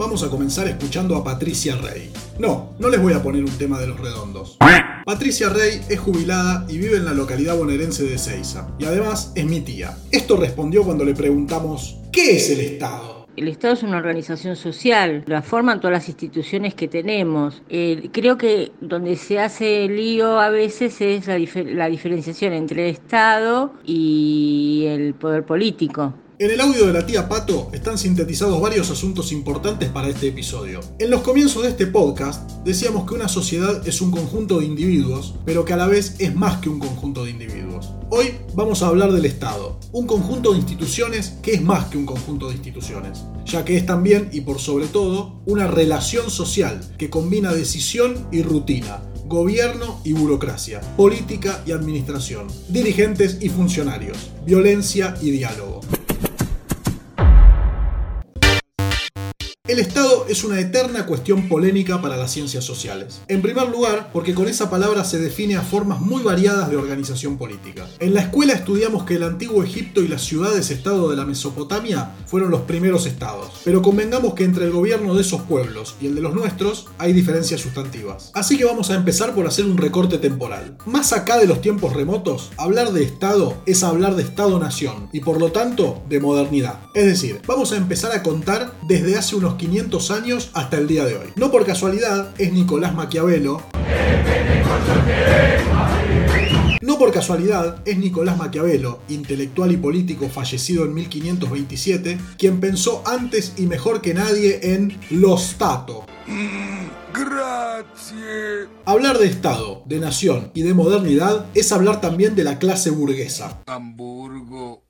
vamos a comenzar escuchando a Patricia Rey. No, no les voy a poner un tema de los redondos. Patricia Rey es jubilada y vive en la localidad bonaerense de Ceiza. Y además es mi tía. Esto respondió cuando le preguntamos, ¿qué es el Estado? El Estado es una organización social, la forman todas las instituciones que tenemos. Creo que donde se hace lío a veces es la, la diferenciación entre el Estado y el poder político. En el audio de la tía Pato están sintetizados varios asuntos importantes para este episodio. En los comienzos de este podcast decíamos que una sociedad es un conjunto de individuos, pero que a la vez es más que un conjunto de individuos. Hoy vamos a hablar del Estado, un conjunto de instituciones que es más que un conjunto de instituciones, ya que es también y por sobre todo una relación social que combina decisión y rutina, gobierno y burocracia, política y administración, dirigentes y funcionarios, violencia y diálogo. El Estado es una eterna cuestión polémica para las ciencias sociales. En primer lugar, porque con esa palabra se define a formas muy variadas de organización política. En la escuela estudiamos que el antiguo Egipto y las ciudades-estado de la Mesopotamia fueron los primeros estados, pero convengamos que entre el gobierno de esos pueblos y el de los nuestros hay diferencias sustantivas. Así que vamos a empezar por hacer un recorte temporal. Más acá de los tiempos remotos, hablar de Estado es hablar de Estado-nación y por lo tanto de modernidad. Es decir, vamos a empezar a contar desde hace unos 500 años hasta el día de hoy. No por casualidad, es Nicolás Maquiavelo. No por casualidad, es Nicolás Maquiavelo, intelectual y político fallecido en 1527, quien pensó antes y mejor que nadie en lo Stato. Gracias. Hablar de Estado, de nación y de modernidad es hablar también de la clase burguesa. Hamburgo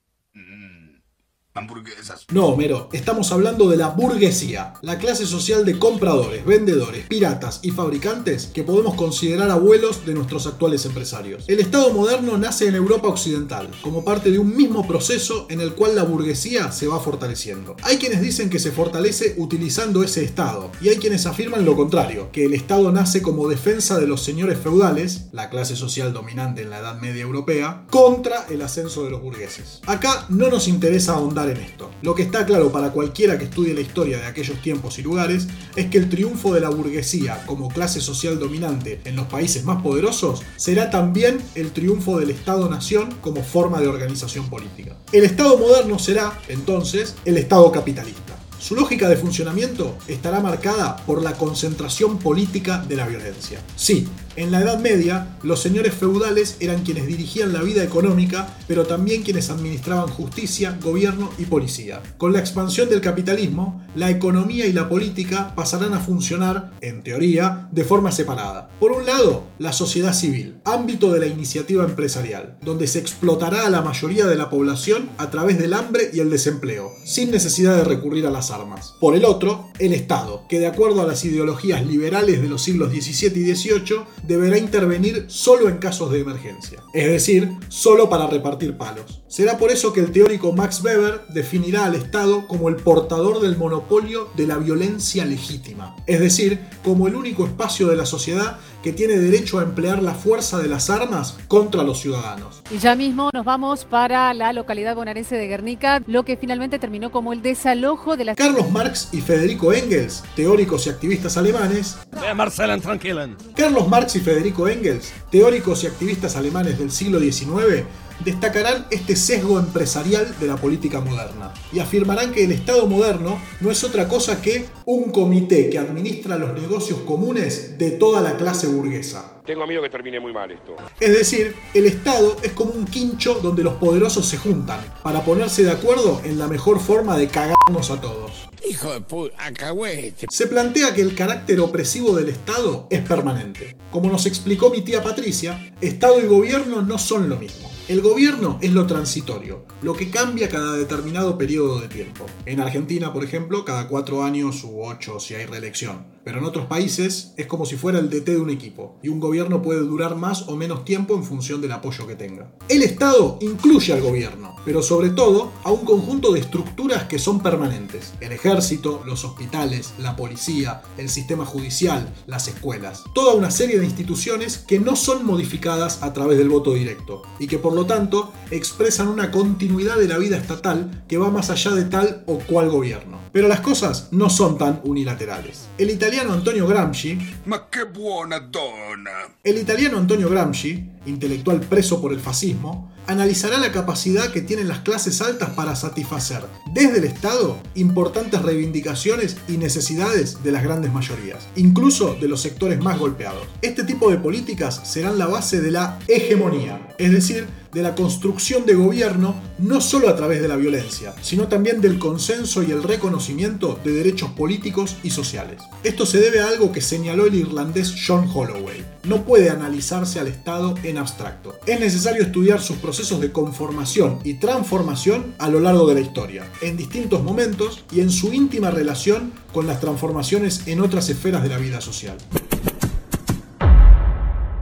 hamburguesas. No, Mero, estamos hablando de la burguesía, la clase social de compradores, vendedores, piratas y fabricantes que podemos considerar abuelos de nuestros actuales empresarios. El Estado moderno nace en Europa Occidental, como parte de un mismo proceso en el cual la burguesía se va fortaleciendo. Hay quienes dicen que se fortalece utilizando ese Estado, y hay quienes afirman lo contrario, que el Estado nace como defensa de los señores feudales, la clase social dominante en la Edad Media Europea, contra el ascenso de los burgueses. Acá no nos interesa ahondar en esto. Lo que está claro para cualquiera que estudie la historia de aquellos tiempos y lugares es que el triunfo de la burguesía como clase social dominante en los países más poderosos será también el triunfo del Estado-nación como forma de organización política. El Estado moderno será, entonces, el Estado capitalista. Su lógica de funcionamiento estará marcada por la concentración política de la violencia. Sí, en la Edad Media, los señores feudales eran quienes dirigían la vida económica, pero también quienes administraban justicia, gobierno y policía. Con la expansión del capitalismo, la economía y la política pasarán a funcionar, en teoría, de forma separada. Por un lado, la sociedad civil, ámbito de la iniciativa empresarial, donde se explotará a la mayoría de la población a través del hambre y el desempleo, sin necesidad de recurrir a las armas. Por el otro, el Estado, que de acuerdo a las ideologías liberales de los siglos XVII y XVIII, deberá intervenir solo en casos de emergencia, es decir, solo para repartir palos. Será por eso que el teórico Max Weber definirá al Estado como el portador del monopolio de la violencia legítima, es decir, como el único espacio de la sociedad que tiene derecho a emplear la fuerza de las armas contra los ciudadanos. Y ya mismo nos vamos para la localidad bonaerense de Guernica, lo que finalmente terminó como el desalojo de la... Carlos Marx y Federico Engels, teóricos y activistas alemanes. Carlos Marx y Federico Engels, teóricos y activistas alemanes del siglo XIX, destacarán este sesgo empresarial de la política moderna y afirmarán que el Estado moderno no es otra cosa que un comité que administra los negocios comunes de toda la clase burguesa. Tengo miedo que termine muy mal esto. Es decir, el Estado es como un quincho donde los poderosos se juntan para ponerse de acuerdo en la mejor forma de cagarnos a todos. Hijo de puta, Se plantea que el carácter opresivo del Estado es permanente. Como nos explicó mi tía Patricia, Estado y gobierno no son lo mismo. El gobierno es lo transitorio, lo que cambia cada determinado periodo de tiempo. En Argentina, por ejemplo, cada cuatro años u ocho si hay reelección. Pero en otros países es como si fuera el DT de un equipo, y un gobierno puede durar más o menos tiempo en función del apoyo que tenga. El Estado incluye al gobierno, pero sobre todo a un conjunto de estructuras que son permanentes. El ejército, los hospitales, la policía, el sistema judicial, las escuelas. Toda una serie de instituciones que no son modificadas a través del voto directo, y que por lo lo tanto expresan una continuidad de la vida estatal que va más allá de tal o cual gobierno. Pero las cosas no son tan unilaterales. El italiano Antonio Gramsci... Ma buona donna! El italiano Antonio Gramsci, intelectual preso por el fascismo, analizará la capacidad que tienen las clases altas para satisfacer, desde el Estado, importantes reivindicaciones y necesidades de las grandes mayorías, incluso de los sectores más golpeados. Este tipo de políticas serán la base de la hegemonía, es decir, de la construcción de gobierno no solo a través de la violencia, sino también del consenso y el reconocimiento de derechos políticos y sociales. Esto se debe a algo que señaló el irlandés John Holloway. No puede analizarse al Estado en abstracto. Es necesario estudiar sus procesos de conformación y transformación a lo largo de la historia, en distintos momentos y en su íntima relación con las transformaciones en otras esferas de la vida social.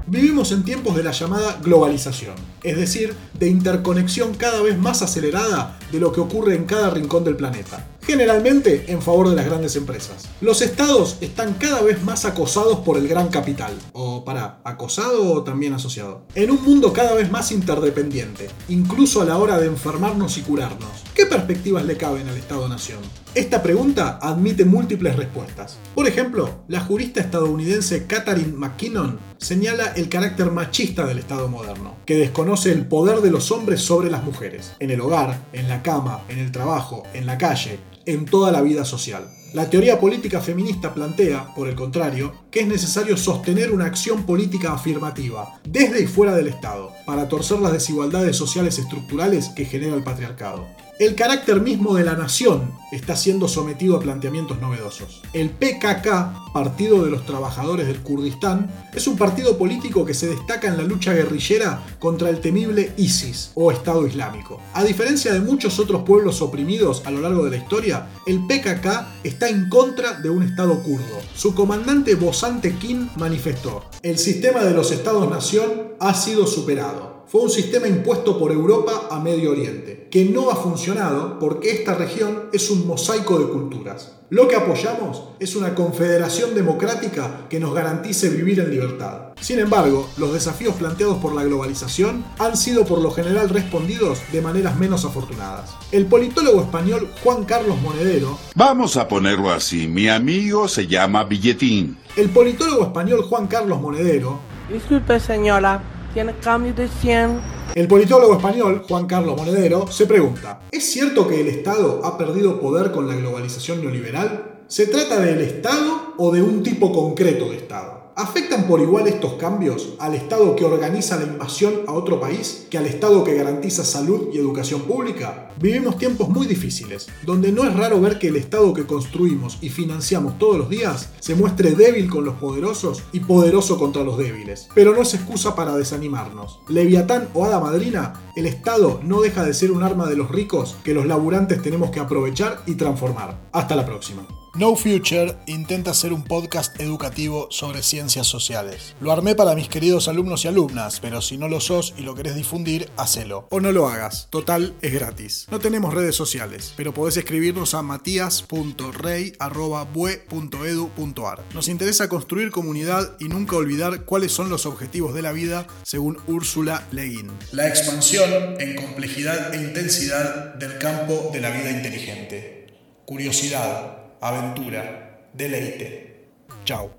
Vivimos en tiempos de la llamada globalización, es decir, de interconexión cada vez más acelerada de lo que ocurre en cada rincón del planeta generalmente en favor de las grandes empresas. Los estados están cada vez más acosados por el gran capital. O para, acosado o también asociado. En un mundo cada vez más interdependiente, incluso a la hora de enfermarnos y curarnos. ¿Qué perspectivas le caben al Estado-Nación? Esta pregunta admite múltiples respuestas. Por ejemplo, la jurista estadounidense Katharine McKinnon señala el carácter machista del Estado moderno, que desconoce el poder de los hombres sobre las mujeres, en el hogar, en la cama, en el trabajo, en la calle, en toda la vida social. La teoría política feminista plantea, por el contrario, que es necesario sostener una acción política afirmativa, desde y fuera del Estado, para torcer las desigualdades sociales estructurales que genera el patriarcado. El carácter mismo de la nación está siendo sometido a planteamientos novedosos. El PKK, Partido de los Trabajadores del Kurdistán, es un partido político que se destaca en la lucha guerrillera contra el temible ISIS o Estado Islámico. A diferencia de muchos otros pueblos oprimidos a lo largo de la historia, el PKK está en contra de un Estado kurdo. Su comandante Bosante Kin manifestó, el sistema de los Estados-nación ha sido superado fue un sistema impuesto por Europa a Medio Oriente, que no ha funcionado porque esta región es un mosaico de culturas. Lo que apoyamos es una confederación democrática que nos garantice vivir en libertad. Sin embargo, los desafíos planteados por la globalización han sido por lo general respondidos de maneras menos afortunadas. El politólogo español Juan Carlos Monedero, Vamos a ponerlo así, mi amigo se llama Billetín. el politólogo español Juan Carlos Monedero Disculpe señora, tiene cambio de 100. El politólogo español Juan Carlos Monedero se pregunta, ¿es cierto que el Estado ha perdido poder con la globalización neoliberal? ¿Se trata del Estado o de un tipo concreto de Estado? ¿Afectan por igual estos cambios al Estado que organiza la invasión a otro país que al Estado que garantiza salud y educación pública? Vivimos tiempos muy difíciles, donde no es raro ver que el Estado que construimos y financiamos todos los días se muestre débil con los poderosos y poderoso contra los débiles. Pero no es excusa para desanimarnos. Leviatán o Hada Madrina, el Estado no deja de ser un arma de los ricos que los laburantes tenemos que aprovechar y transformar. Hasta la próxima. No Future intenta hacer un podcast educativo sobre ciencias sociales. Lo armé para mis queridos alumnos y alumnas, pero si no lo sos y lo querés difundir, hacelo. O no lo hagas, total es gratis. No tenemos redes sociales, pero podés escribirnos a matías.rey.bue.edu.ar. Nos interesa construir comunidad y nunca olvidar cuáles son los objetivos de la vida según Úrsula Le Guin. La expansión en complejidad e intensidad del campo de la vida inteligente. Curiosidad aventura, deleite. Chao.